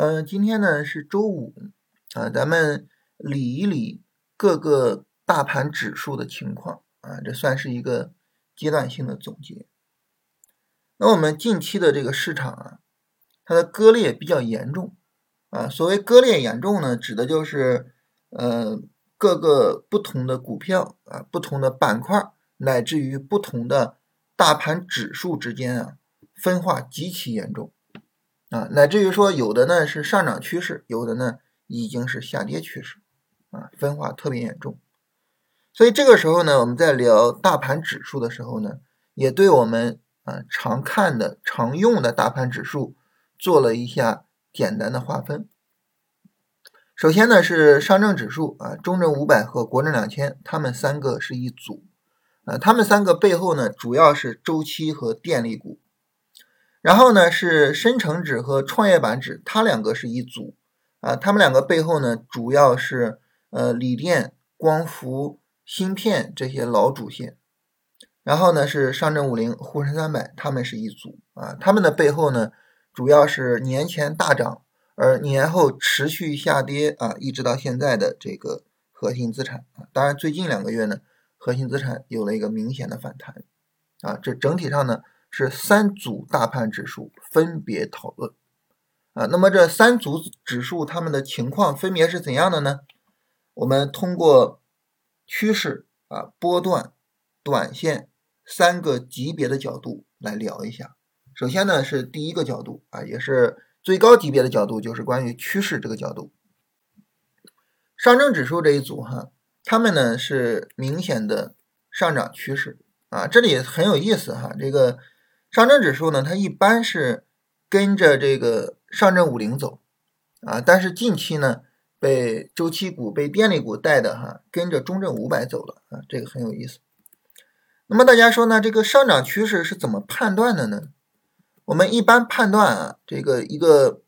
呃，今天呢是周五啊，咱们理一理各个大盘指数的情况啊，这算是一个阶段性的总结。那我们近期的这个市场啊，它的割裂比较严重啊。所谓割裂严重呢，指的就是呃各个不同的股票啊、不同的板块，乃至于不同的大盘指数之间啊，分化极其严重。啊，乃至于说有的呢是上涨趋势，有的呢已经是下跌趋势，啊，分化特别严重。所以这个时候呢，我们在聊大盘指数的时候呢，也对我们啊常看的、常用的大盘指数做了一下简单的划分。首先呢是上证指数啊、中证五百和国证两千，它们三个是一组，啊，它们三个背后呢主要是周期和电力股。然后呢是深成指和创业板指，它两个是一组啊，它们两个背后呢主要是呃锂电、光伏、芯片这些老主线。然后呢是上证五零、沪深三百，它们是一组啊，它们的背后呢主要是年前大涨而年后持续下跌啊，一直到现在的这个核心资产啊。当然最近两个月呢，核心资产有了一个明显的反弹啊，这整体上呢。是三组大盘指数分别讨论啊，那么这三组指数它们的情况分别是怎样的呢？我们通过趋势啊、波段、短线三个级别的角度来聊一下。首先呢是第一个角度啊，也是最高级别的角度，就是关于趋势这个角度。上证指数这一组哈，它们呢是明显的上涨趋势啊，这里很有意思哈，这个。上证指数呢，它一般是跟着这个上证五零走啊，但是近期呢被周期股、被电力股带的哈，跟着中证五百走了啊，这个很有意思。那么大家说呢，这个上涨趋势是怎么判断的呢？我们一般判断啊，这个一个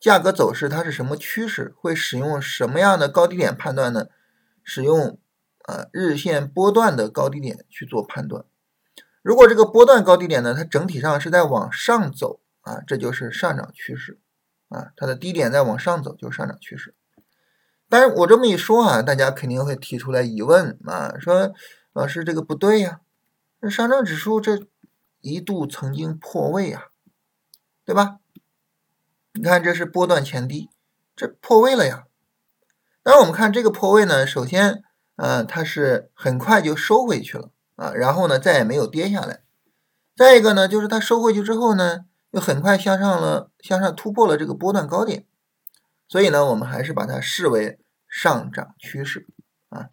价格走势它是什么趋势，会使用什么样的高低点判断呢？使用啊日线波段的高低点去做判断。如果这个波段高低点呢，它整体上是在往上走啊，这就是上涨趋势啊。它的低点在往上走就是上涨趋势。但是我这么一说啊，大家肯定会提出来疑问啊，说老师这个不对呀，那上证指数这一度曾经破位啊，对吧？你看这是波段前低，这破位了呀。但是我们看这个破位呢，首先呃它是很快就收回去了。啊，然后呢，再也没有跌下来。再一个呢，就是它收回去之后呢，又很快向上了，向上突破了这个波段高点。所以呢，我们还是把它视为上涨趋势啊。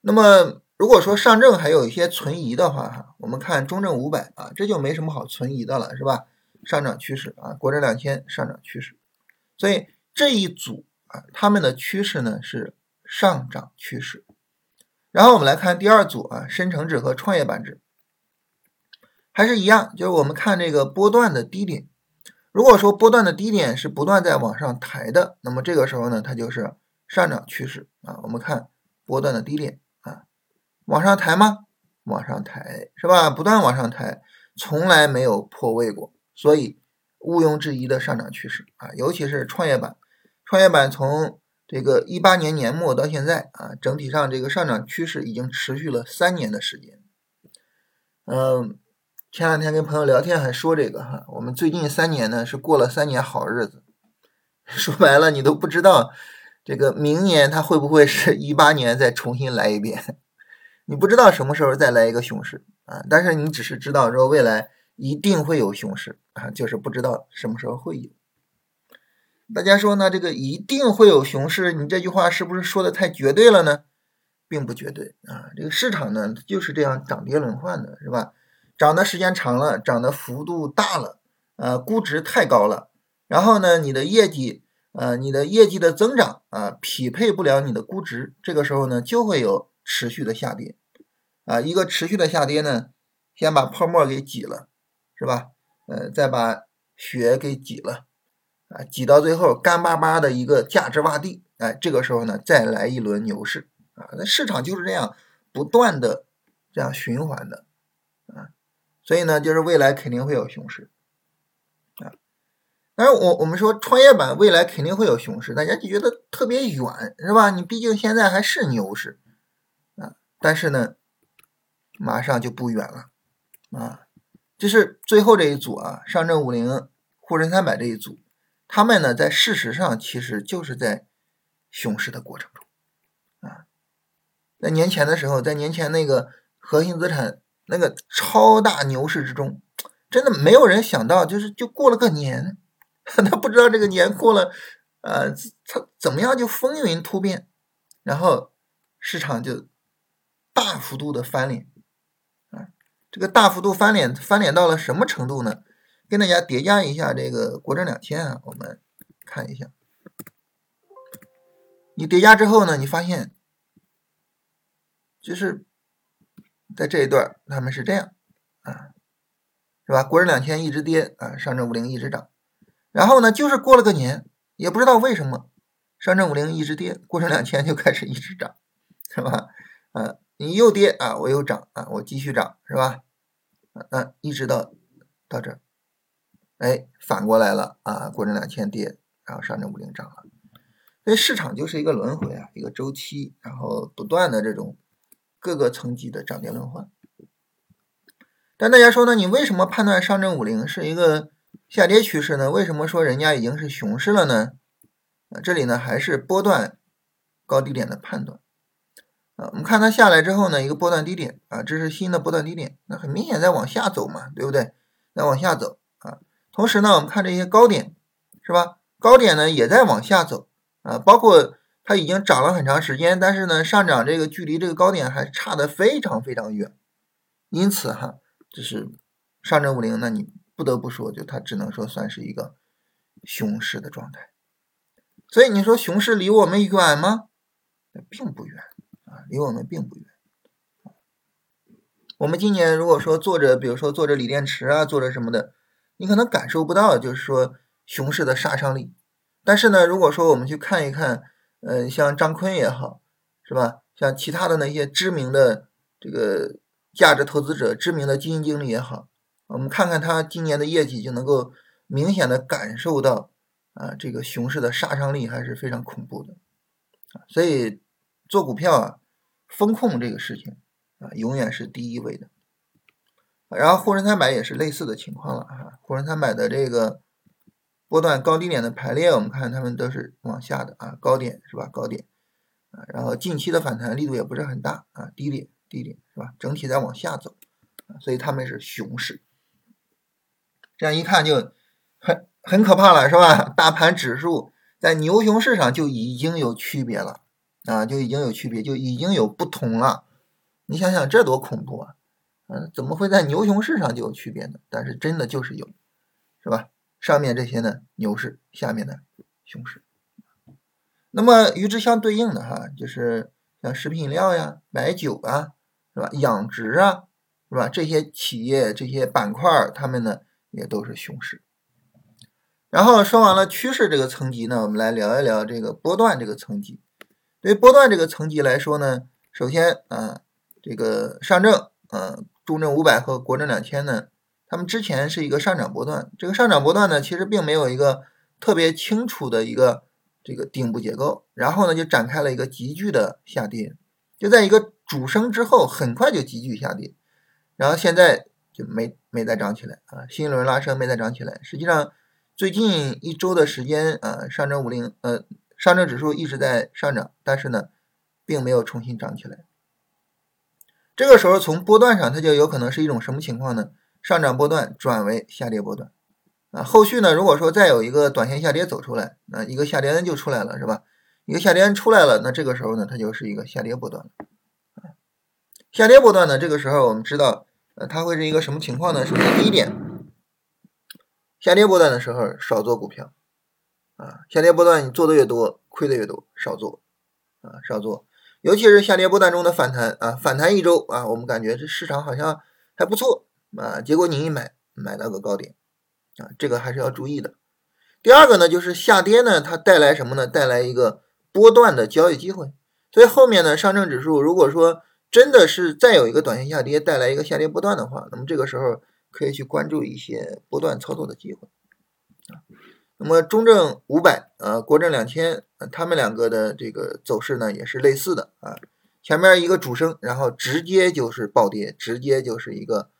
那么，如果说上证还有一些存疑的话，哈，我们看中证五百啊，这就没什么好存疑的了，是吧？上涨趋势啊，国证两千上涨趋势。所以这一组啊，他们的趋势呢是上涨趋势。然后我们来看第二组啊，深成指和创业板指，还是一样，就是我们看这个波段的低点。如果说波段的低点是不断在往上抬的，那么这个时候呢，它就是上涨趋势啊。我们看波段的低点啊，往上抬吗？往上抬是吧？不断往上抬，从来没有破位过，所以毋庸置疑的上涨趋势啊。尤其是创业板，创业板从这个一八年年末到现在啊，整体上这个上涨趋势已经持续了三年的时间。嗯，前两天跟朋友聊天还说这个哈，我们最近三年呢是过了三年好日子。说白了，你都不知道这个明年它会不会是一八年再重新来一遍，你不知道什么时候再来一个熊市啊。但是你只是知道说未来一定会有熊市啊，就是不知道什么时候会有。大家说呢？这个一定会有熊市，你这句话是不是说的太绝对了呢？并不绝对啊，这个市场呢就是这样涨跌轮换的，是吧？涨的时间长了，涨的幅度大了，呃，估值太高了，然后呢，你的业绩，呃，你的业绩的增长啊，匹配不了你的估值，这个时候呢，就会有持续的下跌，啊，一个持续的下跌呢，先把泡沫给挤了，是吧？呃，再把血给挤了。啊，挤到最后干巴巴的一个价值洼地，哎，这个时候呢，再来一轮牛市啊，那市场就是这样不断的这样循环的啊，所以呢，就是未来肯定会有熊市啊。但是我我们说创业板未来肯定会有熊市，大家就觉得特别远，是吧？你毕竟现在还是牛市啊，但是呢，马上就不远了啊。这是最后这一组啊，上证五零、沪深三百这一组，他们呢在事实上其实就是在熊市的过程中啊，在年前的时候，在年前那个核心资产那个超大牛市之中，真的没有人想到，就是就过了个年。他不知道这个年过了，呃，他怎么样就风云突变，然后市场就大幅度的翻脸，啊，这个大幅度翻脸翻脸到了什么程度呢？跟大家叠加一下这个国证两千啊，我们看一下，你叠加之后呢，你发现就是在这一段他们是这样啊，是吧？国证两千一直跌啊，上证五零一直涨。然后呢，就是过了个年，也不知道为什么，上证五零一直跌，沪深两千就开始一直涨，是吧？啊，你又跌啊，我又涨啊，我继续涨，是吧？啊，一直到到这儿，哎，反过来了啊，沪深两千跌，然后上证五零涨了，所以市场就是一个轮回啊，一个周期，然后不断的这种各个层级的涨跌轮换。但大家说呢，你为什么判断上证五零是一个？下跌趋势呢？为什么说人家已经是熊市了呢？啊，这里呢还是波段高低点的判断啊。我们看它下来之后呢，一个波段低点啊，这是新的波段低点，那很明显在往下走嘛，对不对？在往下走。同时呢，我们看这些高点是吧？高点呢也在往下走啊，包括它已经涨了很长时间，但是呢上涨这个距离这个高点还差的非常非常远，因此哈，这是上证五零，那你。不得不说，就它只能说算是一个熊市的状态，所以你说熊市离我们远吗？并不远啊，离我们并不远。我们今年如果说做着，比如说做着锂电池啊，做着什么的，你可能感受不到，就是说熊市的杀伤力。但是呢，如果说我们去看一看，呃，像张坤也好，是吧？像其他的那些知名的这个价值投资者、知名的基金经理也好。我们看看他今年的业绩，就能够明显的感受到啊，这个熊市的杀伤力还是非常恐怖的。所以做股票啊，风控这个事情啊，永远是第一位的。然后沪深三百也是类似的情况了啊，沪深三百的这个波段高低点的排列，我们看它们都是往下的啊，高点是吧？高点啊，然后近期的反弹力度也不是很大啊，低点低点是吧？整体在往下走，所以他们是熊市。这样一看就很很可怕了，是吧？大盘指数在牛熊市场就已经有区别了啊，就已经有区别，就已经有不同了。你想想，这多恐怖啊！嗯，怎么会在牛熊市上就有区别呢？但是真的就是有，是吧？上面这些呢牛市，下面呢熊市。那么与之相对应的哈，就是像食品饮料呀、白酒啊，是吧？养殖啊，是吧？这些企业、这些板块，他们呢？也都是熊市，然后说完了趋势这个层级呢，我们来聊一聊这个波段这个层级。对于波段这个层级来说呢，首先啊，这个上证、啊中证五百和国证两千呢，他们之前是一个上涨波段，这个上涨波段呢，其实并没有一个特别清楚的一个这个顶部结构，然后呢就展开了一个急剧的下跌，就在一个主升之后，很快就急剧下跌，然后现在。就没没再涨起来啊，新一轮拉升没再涨起来。实际上，最近一周的时间啊，上证五零呃，上证指数一直在上涨，但是呢，并没有重新涨起来。这个时候从波段上，它就有可能是一种什么情况呢？上涨波段转为下跌波段啊。后续呢，如果说再有一个短线下跌走出来，那一个下跌 N 就出来了，是吧？一个下跌 N 出来了，那这个时候呢，它就是一个下跌波段了。下跌波段呢，这个时候我们知道。呃，它会是一个什么情况呢？首先，第一点，下跌波段的时候少做股票，啊，下跌波段你做的越多，亏的越多，少做，啊，少做。尤其是下跌波段中的反弹，啊，反弹一周，啊，我们感觉这市场好像还不错，啊，结果你一买，买到个高点，啊，这个还是要注意的。第二个呢，就是下跌呢，它带来什么呢？带来一个波段的交易机会。所以后面呢，上证指数如果说，真的是再有一个短线下跌带来一个下跌波段的话，那么这个时候可以去关注一些波段操作的机会。那么中证五百呃，国证两千，他们两个的这个走势呢也是类似的啊。前面一个主升，然后直接就是暴跌，直接就是一个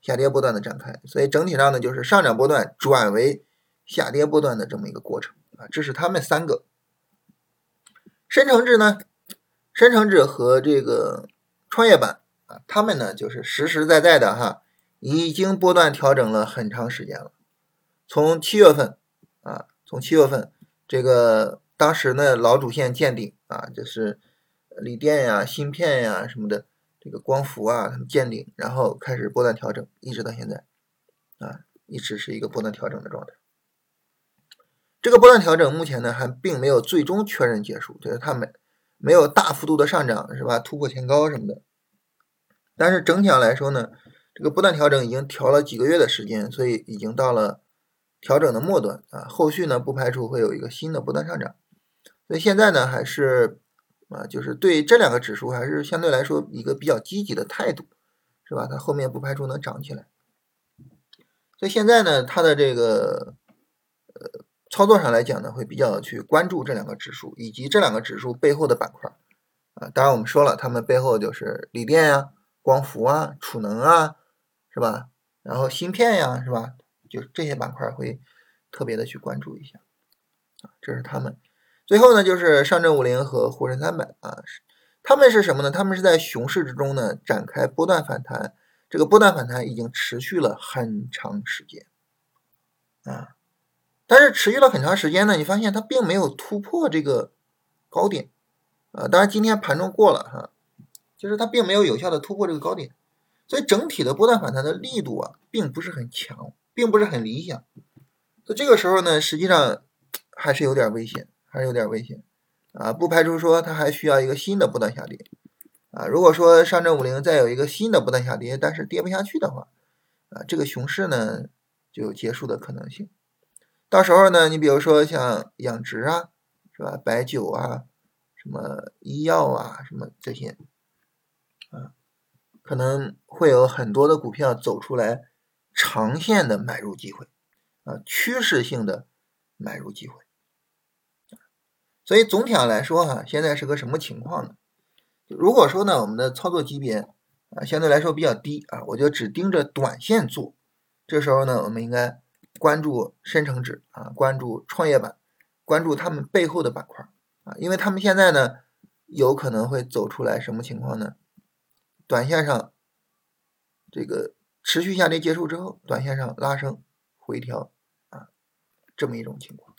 下跌波段的展开。所以整体上呢，就是上涨波段转为下跌波段的这么一个过程啊。这是他们三个。深成指呢，深成指和这个创业板啊，他们呢就是实实在在的哈，已经波段调整了很长时间了，从七月份。啊，从七月份，这个当时呢老主线见顶啊，就是锂电呀、芯片呀什么的，这个光伏啊，他们见顶，然后开始波段调整，一直到现在，啊，一直是一个波段调整的状态。这个波段调整目前呢还并没有最终确认结束，就是它没没有大幅度的上涨，是吧？突破前高什么的。但是整体上来说呢，这个波段调整已经调了几个月的时间，所以已经到了。调整的末端啊，后续呢不排除会有一个新的不断上涨，所以现在呢还是啊，就是对这两个指数还是相对来说一个比较积极的态度，是吧？它后面不排除能涨起来，所以现在呢，它的这个呃操作上来讲呢，会比较去关注这两个指数以及这两个指数背后的板块啊。当然我们说了，它们背后就是锂电呀、光伏啊、储能啊，是吧？然后芯片呀，是吧？就这些板块会特别的去关注一下，啊，这是他们。最后呢，就是上证五零和沪深三百啊，他们是什么呢？他们是在熊市之中呢展开波段反弹，这个波段反弹已经持续了很长时间，啊，但是持续了很长时间呢，你发现它并没有突破这个高点，啊，当然今天盘中过了哈，就是它并没有有效的突破这个高点，所以整体的波段反弹的力度啊，并不是很强。并不是很理想，所以这个时候呢，实际上还是有点危险，还是有点危险啊！不排除说它还需要一个新的波段下跌啊。如果说上证五零再有一个新的波段下跌，但是跌不下去的话啊，这个熊市呢就结束的可能性。到时候呢，你比如说像养殖啊，是吧？白酒啊，什么医药啊，什么这些啊，可能会有很多的股票走出来。长线的买入机会啊，趋势性的买入机会。所以总体上来说哈，现在是个什么情况呢？如果说呢，我们的操作级别啊相对来说比较低啊，我就只盯着短线做。这时候呢，我们应该关注深成指啊，关注创业板，关注他们背后的板块啊，因为他们现在呢有可能会走出来什么情况呢？短线上这个。持续下跌结束之后，短线上拉升回调啊，这么一种情况。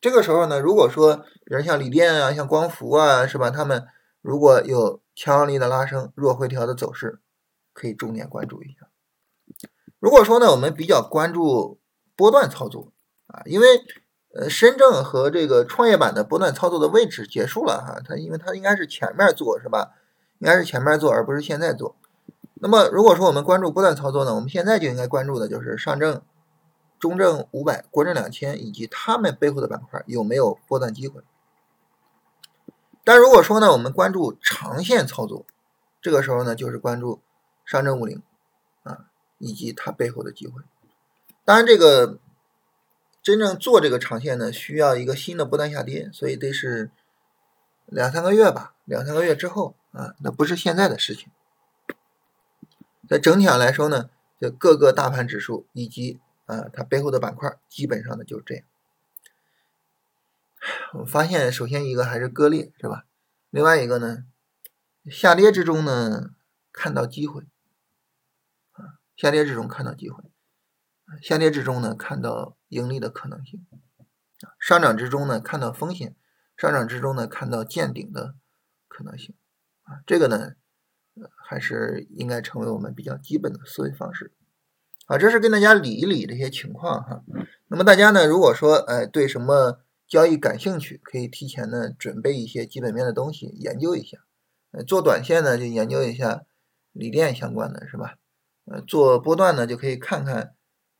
这个时候呢，如果说人像锂电啊、像光伏啊，是吧？他们如果有强力的拉升、弱回调的走势，可以重点关注一下。如果说呢，我们比较关注波段操作啊，因为呃，深证和这个创业板的波段操作的位置结束了哈，它因为它应该是前面做是吧？应该是前面做，而不是现在做。那么，如果说我们关注波段操作呢，我们现在就应该关注的就是上证、中证五百、国证两千以及他们背后的板块有没有波段机会。但如果说呢，我们关注长线操作，这个时候呢，就是关注上证五零啊以及它背后的机会。当然，这个真正做这个长线呢，需要一个新的波段下跌，所以得是两三个月吧，两三个月之后啊，那不是现在的事情。在整体上来说呢，就各个大盘指数以及啊它背后的板块，基本上呢就是这样。我发现，首先一个还是割裂，是吧？另外一个呢，下跌之中呢看到机会，啊，下跌之中看到机会，下跌之中呢看到盈利的可能性，上涨之中呢看到风险，上涨之中呢看到见顶的可能性，啊，这个呢。还是应该成为我们比较基本的思维方式啊，这是跟大家理一理这些情况哈。那么大家呢，如果说哎对什么交易感兴趣，可以提前呢准备一些基本面的东西研究一下。呃，做短线呢就研究一下锂电相关的是吧？呃，做波段呢就可以看看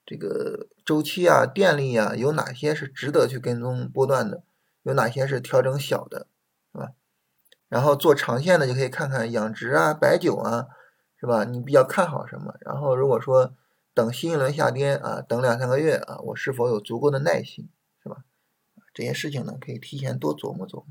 这个周期啊、电力啊有哪些是值得去跟踪波段的，有哪些是调整小的？然后做长线的就可以看看养殖啊、白酒啊，是吧？你比较看好什么？然后如果说等新一轮下跌啊，等两三个月啊，我是否有足够的耐心？是吧这些事情呢，可以提前多琢磨琢磨。